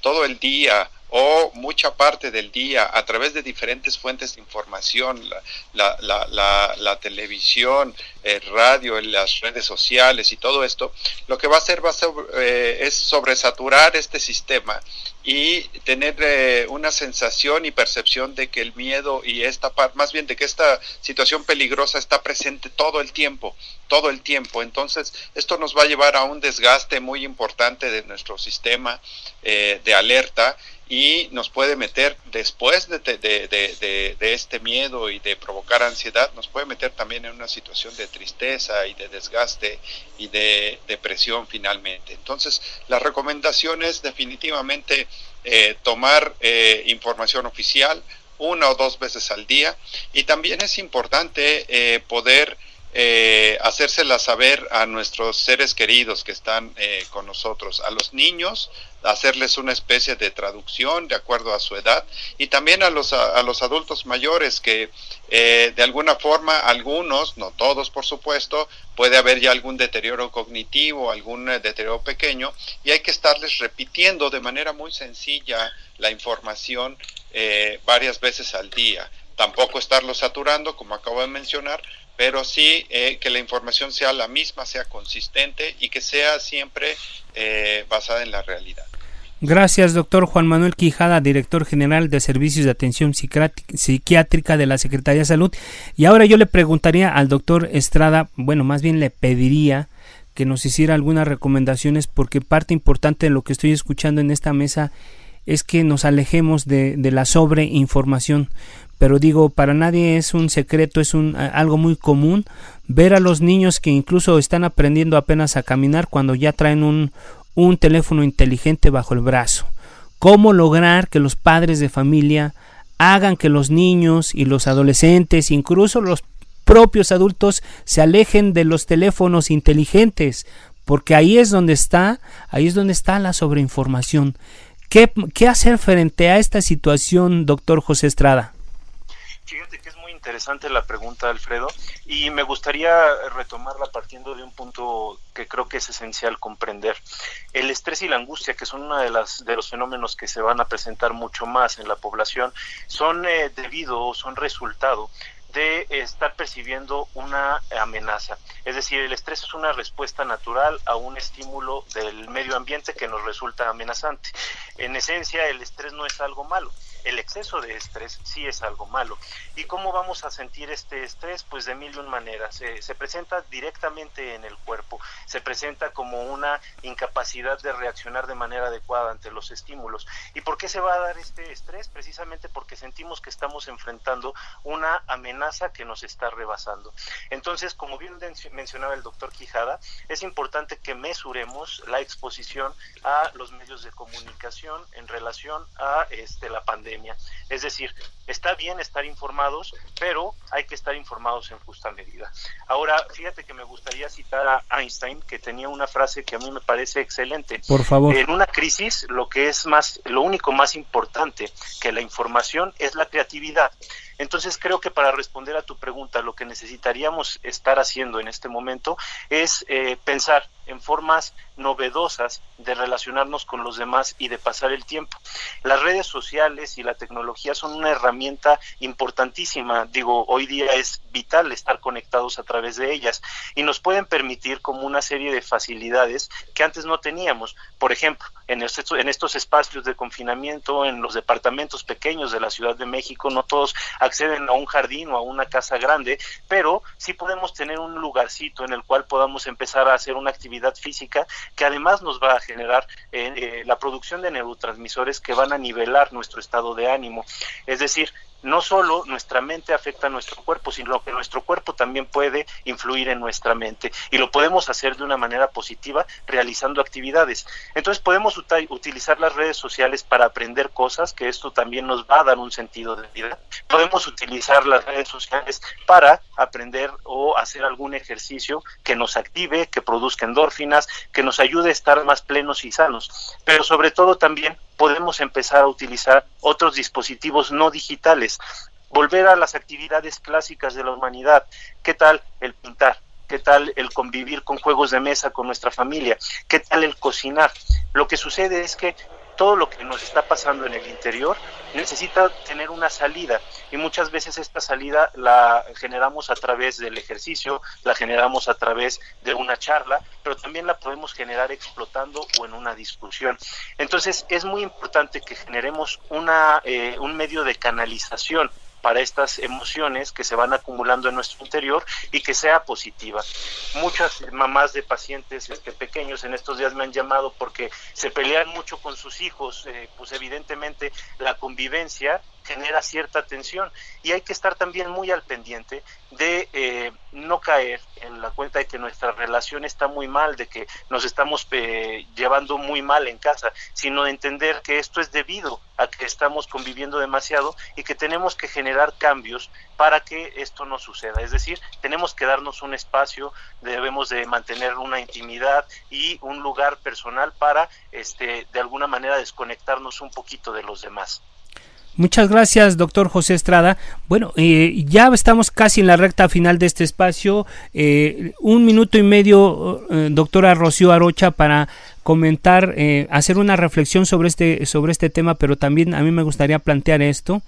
todo el día o mucha parte del día a través de diferentes fuentes de información, la, la, la, la televisión, el radio, las redes sociales y todo esto, lo que va a hacer va a ser, eh, es sobresaturar este sistema y tener eh, una sensación y percepción de que el miedo y esta parte, más bien de que esta situación peligrosa está presente todo el tiempo, todo el tiempo. Entonces, esto nos va a llevar a un desgaste muy importante de nuestro sistema eh, de alerta y nos puede meter después de, de, de, de, este miedo y de provocar ansiedad, nos puede meter también en una situación de tristeza y de desgaste y de depresión finalmente. Entonces, la recomendación es definitivamente eh, tomar eh, información oficial, una o dos veces al día. Y también es importante eh, poder eh, hacérsela saber a nuestros seres queridos que están eh, con nosotros, a los niños, hacerles una especie de traducción de acuerdo a su edad y también a los, a, los adultos mayores que eh, de alguna forma algunos, no todos por supuesto, puede haber ya algún deterioro cognitivo, algún deterioro pequeño y hay que estarles repitiendo de manera muy sencilla la información varias veces al día. Tampoco estarlo saturando, como acabo de mencionar, pero sí eh, que la información sea la misma, sea consistente y que sea siempre eh, basada en la realidad. Gracias, doctor Juan Manuel Quijada, director general de Servicios de Atención Psiquiátrica de la Secretaría de Salud. Y ahora yo le preguntaría al doctor Estrada, bueno, más bien le pediría que nos hiciera algunas recomendaciones porque parte importante de lo que estoy escuchando en esta mesa es que nos alejemos de, de la sobreinformación pero digo, para nadie es un secreto, es un, algo muy común ver a los niños que incluso están aprendiendo apenas a caminar cuando ya traen un, un teléfono inteligente bajo el brazo. ¿Cómo lograr que los padres de familia hagan que los niños y los adolescentes, incluso los propios adultos, se alejen de los teléfonos inteligentes? Porque ahí es donde está, ahí es donde está la sobreinformación. ¿Qué, qué hacer frente a esta situación, doctor José Estrada? Fíjate que es muy interesante la pregunta, Alfredo, y me gustaría retomarla partiendo de un punto que creo que es esencial comprender. El estrés y la angustia, que son uno de, las, de los fenómenos que se van a presentar mucho más en la población, son eh, debido o son resultado de estar percibiendo una amenaza. Es decir, el estrés es una respuesta natural a un estímulo del medio ambiente que nos resulta amenazante. En esencia, el estrés no es algo malo el exceso de estrés sí es algo malo. ¿Y cómo vamos a sentir este estrés? Pues de mil y un maneras. Se, presenta directamente en el cuerpo, se presenta como una incapacidad de reaccionar de manera adecuada ante los estímulos. ¿Y por qué se va a dar este estrés? Precisamente porque sentimos que estamos enfrentando una amenaza que nos está rebasando. Entonces, como bien mencionaba el doctor Quijada, es importante que mesuremos la exposición a los medios de comunicación en relación a este, la pandemia es decir, está bien estar informados, pero hay que estar informados en justa medida. Ahora, fíjate que me gustaría citar a Einstein, que tenía una frase que a mí me parece excelente. Por favor. En una crisis, lo que es más, lo único más importante que la información es la creatividad. Entonces creo que para responder a tu pregunta, lo que necesitaríamos estar haciendo en este momento es eh, pensar en formas novedosas de relacionarnos con los demás y de pasar el tiempo. Las redes sociales y la tecnología son una herramienta importantísima. Digo, hoy día es vital estar conectados a través de ellas y nos pueden permitir como una serie de facilidades que antes no teníamos. Por ejemplo, en estos, en estos espacios de confinamiento, en los departamentos pequeños de la Ciudad de México, no todos acceden a un jardín o a una casa grande, pero sí podemos tener un lugarcito en el cual podamos empezar a hacer una actividad física que además nos va a generar eh, eh, la producción de neurotransmisores que van a nivelar nuestro estado de ánimo. Es decir, no solo nuestra mente afecta a nuestro cuerpo, sino que nuestro cuerpo también puede influir en nuestra mente y lo podemos hacer de una manera positiva realizando actividades. Entonces podemos utilizar las redes sociales para aprender cosas, que esto también nos va a dar un sentido de vida. Podemos utilizar las redes sociales para aprender o hacer algún ejercicio que nos active, que produzca endorfinas, que nos ayude a estar más plenos y sanos. Pero sobre todo también podemos empezar a utilizar otros dispositivos no digitales, volver a las actividades clásicas de la humanidad. ¿Qué tal el pintar? ¿Qué tal el convivir con juegos de mesa con nuestra familia? ¿Qué tal el cocinar? Lo que sucede es que todo lo que nos está pasando en el interior necesita tener una salida y muchas veces esta salida la generamos a través del ejercicio, la generamos a través de una charla, pero también la podemos generar explotando o en una discusión. Entonces es muy importante que generemos una, eh, un medio de canalización para estas emociones que se van acumulando en nuestro interior y que sea positiva. Muchas mamás de pacientes este, pequeños en estos días me han llamado porque se pelean mucho con sus hijos, eh, pues evidentemente la convivencia genera cierta tensión y hay que estar también muy al pendiente de eh, no caer en la cuenta de que nuestra relación está muy mal, de que nos estamos eh, llevando muy mal en casa, sino de entender que esto es debido a que estamos conviviendo demasiado y que tenemos que generar cambios para que esto no suceda. Es decir, tenemos que darnos un espacio, debemos de mantener una intimidad y un lugar personal para, este, de alguna manera, desconectarnos un poquito de los demás. Muchas gracias, doctor José Estrada. Bueno, eh, ya estamos casi en la recta final de este espacio. Eh, un minuto y medio, eh, doctora Rocío Arocha, para comentar, hacer una reflexión sobre este, sobre este tema, pero también a mí me gustaría plantear esto,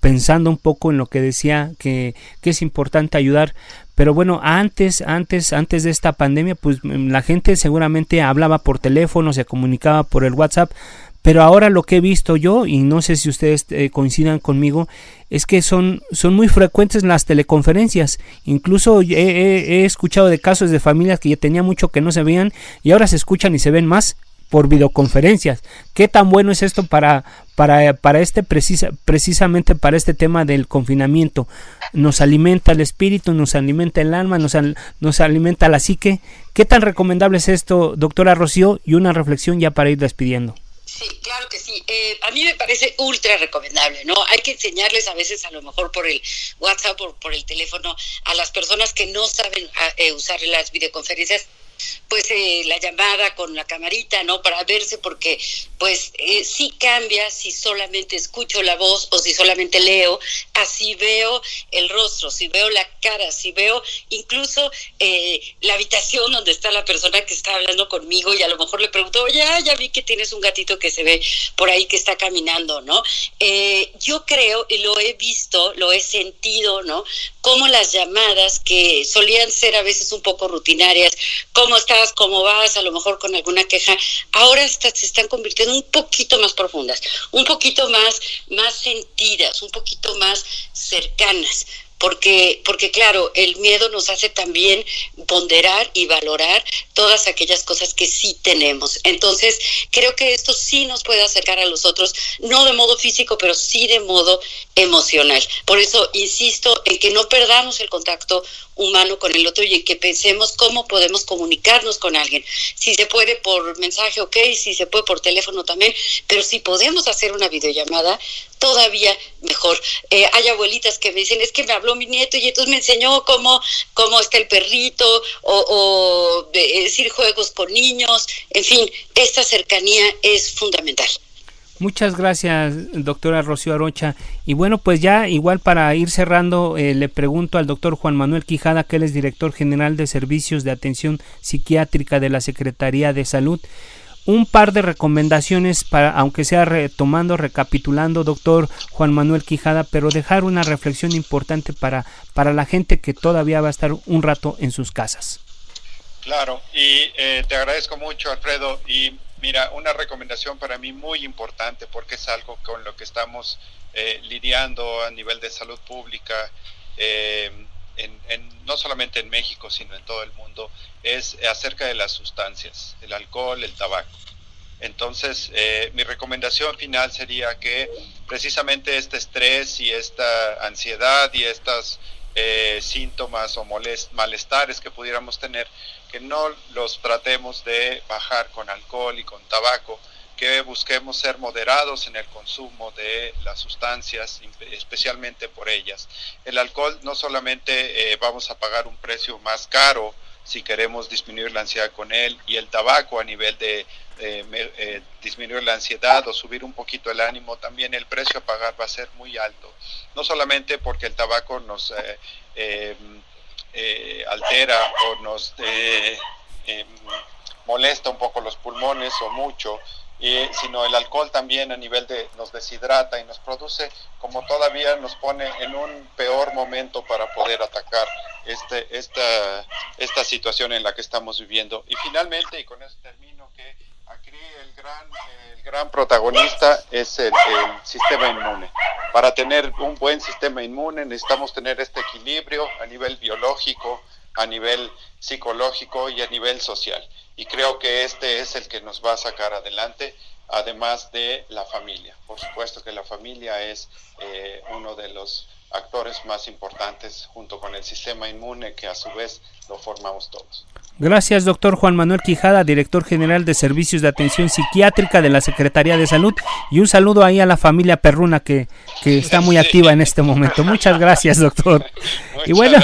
pensando un poco en lo que decía que, que es importante ayudar. Pero bueno, antes, antes, antes de esta pandemia, pues la gente seguramente hablaba por teléfono, se comunicaba por el WhatsApp pero ahora lo que he visto yo, y no sé si ustedes eh, coincidan conmigo, es que son, son muy frecuentes las teleconferencias. Incluso he, escuchado de casos de familias que ya tenía mucho que no se veían y ahora se escuchan y se ven más por videoconferencias. ¿Qué tan bueno es esto para, para, para este precisa, precisamente para este tema del confinamiento? Nos alimenta el espíritu, nos alimenta el alma, nos, nos alimenta la psique. ¿Qué tan recomendable es esto, doctora Rocío? Y una reflexión ya para ir despidiendo. Sí, claro que sí. Eh, a mí me parece ultra recomendable, ¿no? Hay que enseñarles a veces, a lo mejor por el WhatsApp o por el teléfono, a las personas que no saben ah, eh, usar las videoconferencias, pues eh, la llamada con la camarita, ¿no? Para verse, porque pues eh, sí cambia si solamente escucho la voz o si solamente leo, así veo el rostro, si veo la cara, si veo incluso eh, la habitación donde está la persona que está hablando conmigo y a lo mejor le pregunto, oye, ah, ya vi que tienes un gatito que se ve por ahí que está caminando, ¿no? Eh, yo creo, y lo he visto, lo he sentido, ¿no? Como las llamadas que solían ser a veces un poco rutinarias, cómo estás, cómo vas, a lo mejor con alguna queja, ahora se están convirtiendo un poquito más profundas, un poquito más, más sentidas, un poquito más cercanas porque, porque claro, el miedo nos hace también ponderar y valorar todas aquellas cosas que sí tenemos. Entonces, creo que esto sí nos puede acercar a los otros, no de modo físico, pero sí de modo emocional. Por eso insisto en que no perdamos el contacto humano con el otro y en que pensemos cómo podemos comunicarnos con alguien. Si se puede por mensaje, ok, si se puede por teléfono también, pero si podemos hacer una videollamada, todavía mejor. Eh, hay abuelitas que me dicen, es que me habló mi nieto y entonces me enseñó cómo, cómo está el perrito o, o decir juegos con niños. En fin, esta cercanía es fundamental. Muchas gracias, doctora Rocío Arocha. Y bueno, pues ya igual para ir cerrando, eh, le pregunto al doctor Juan Manuel Quijada, que él es director general de Servicios de Atención Psiquiátrica de la Secretaría de Salud un par de recomendaciones para, aunque sea retomando, recapitulando, doctor Juan Manuel Quijada, pero dejar una reflexión importante para, para la gente que todavía va a estar un rato en sus casas. Claro, y eh, te agradezco mucho, Alfredo. Y mira, una recomendación para mí muy importante porque es algo con lo que estamos eh, lidiando a nivel de salud pública. Eh, no solamente en México, sino en todo el mundo, es acerca de las sustancias, el alcohol, el tabaco. Entonces, eh, mi recomendación final sería que precisamente este estrés y esta ansiedad y estos eh, síntomas o malestares que pudiéramos tener, que no los tratemos de bajar con alcohol y con tabaco, que busquemos ser moderados en el consumo de las sustancias, especialmente por ellas. El alcohol no solamente eh, vamos a pagar un precio más caro si queremos disminuir la ansiedad con él, y el tabaco a nivel de eh, disminuir la ansiedad o subir un poquito el ánimo, también el precio a pagar va a ser muy alto. No solamente porque el tabaco nos eh, altera o nos em, molesta un poco los pulmones o mucho, y, sino el alcohol también a nivel de nos deshidrata y nos produce como todavía nos pone en un peor momento para poder atacar este, esta, esta situación en la que estamos viviendo. Y finalmente, y con eso termino, que aquí el gran, el gran protagonista es el, el sistema inmune. Para tener un buen sistema inmune necesitamos tener este equilibrio a nivel biológico, a nivel psicológico y a nivel social. Y creo que este es el que nos va a sacar adelante, además de la familia. Por supuesto que la familia es eh, uno de los actores más importantes junto con el sistema inmune que a su vez lo formamos todos. Gracias, doctor Juan Manuel Quijada, director general de Servicios de Atención Psiquiátrica de la Secretaría de Salud. Y un saludo ahí a la familia Perruna que, que está muy activa en este momento. Muchas gracias, doctor. y bueno,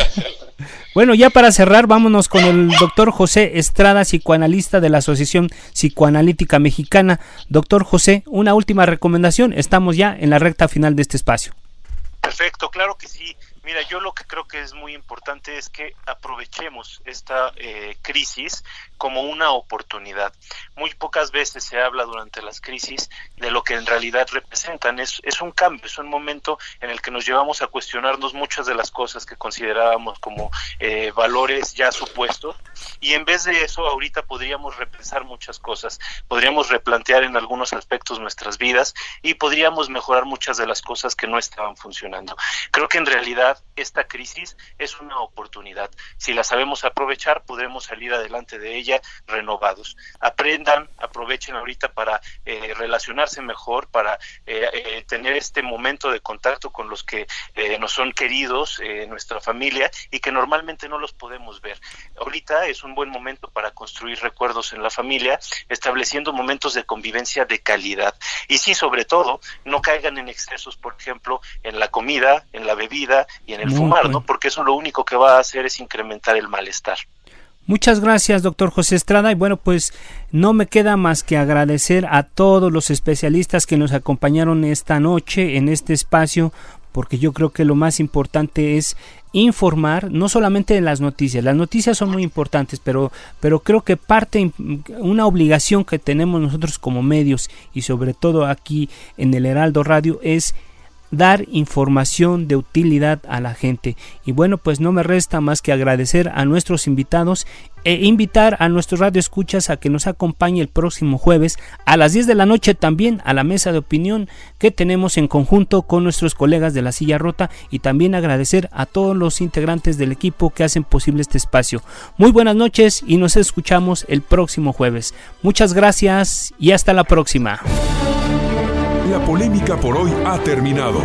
bueno, ya para cerrar, vámonos con el doctor José Estrada, psicoanalista de la Asociación Psicoanalítica Mexicana. Doctor José, una última recomendación. Estamos ya en la recta final de este espacio. Perfecto, claro que sí. Mira, yo lo que creo que es muy importante es que aprovechemos esta eh, crisis como una oportunidad. Muy pocas veces se habla durante las crisis de lo que en realidad representan. Es, es un cambio, es un momento en el que nos llevamos a cuestionarnos muchas de las cosas que considerábamos como eh, valores ya supuestos. Y en vez de eso, ahorita podríamos repensar muchas cosas. Podríamos replantear en algunos aspectos nuestras vidas y podríamos mejorar muchas de las cosas que no estaban funcionando. Creo que en realidad esta crisis es una oportunidad. Si la sabemos aprovechar, podremos salir adelante de ella renovados. Aprendan, aprovechen ahorita para eh, relacionarse mejor, para eh, eh, tener este momento de contacto con los que nos son queridos, nuestra familia, y que normalmente no los podemos ver. Ahorita es un buen momento para construir recuerdos en la familia, estableciendo momentos de convivencia de calidad. Y sí, sobre todo, no caigan en excesos, por ejemplo, en la comida, en la bebida, y en el fumar, ¿no? Porque eso lo único que va a hacer es incrementar el malestar. Muchas gracias, doctor José Estrada. Y bueno, pues no me queda más que agradecer a todos los especialistas que nos acompañaron esta noche en este espacio, porque yo creo que lo más importante es informar no solamente de las noticias, las noticias son muy importantes, pero, pero creo que parte, una obligación que tenemos nosotros como medios y sobre todo aquí en el Heraldo Radio es dar información de utilidad a la gente. Y bueno, pues no me resta más que agradecer a nuestros invitados e invitar a nuestros radioescuchas a que nos acompañe el próximo jueves a las 10 de la noche también a la mesa de opinión que tenemos en conjunto con nuestros colegas de la silla rota y también agradecer a todos los integrantes del equipo que hacen posible este espacio. Muy buenas noches y nos escuchamos el próximo jueves. Muchas gracias y hasta la próxima. La polémica por hoy ha terminado.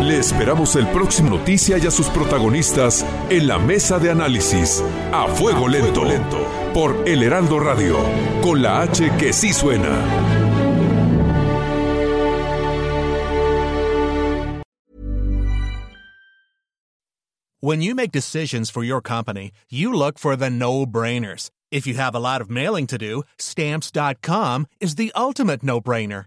Le esperamos el próximo noticia y a sus protagonistas en la mesa de análisis a fuego lento, lento por El Heraldo Radio, con la H que sí suena. When you make decisions for your company, you look for the no-brainers. If you have a lot of mailing to do, stamps.com is the ultimate no-brainer.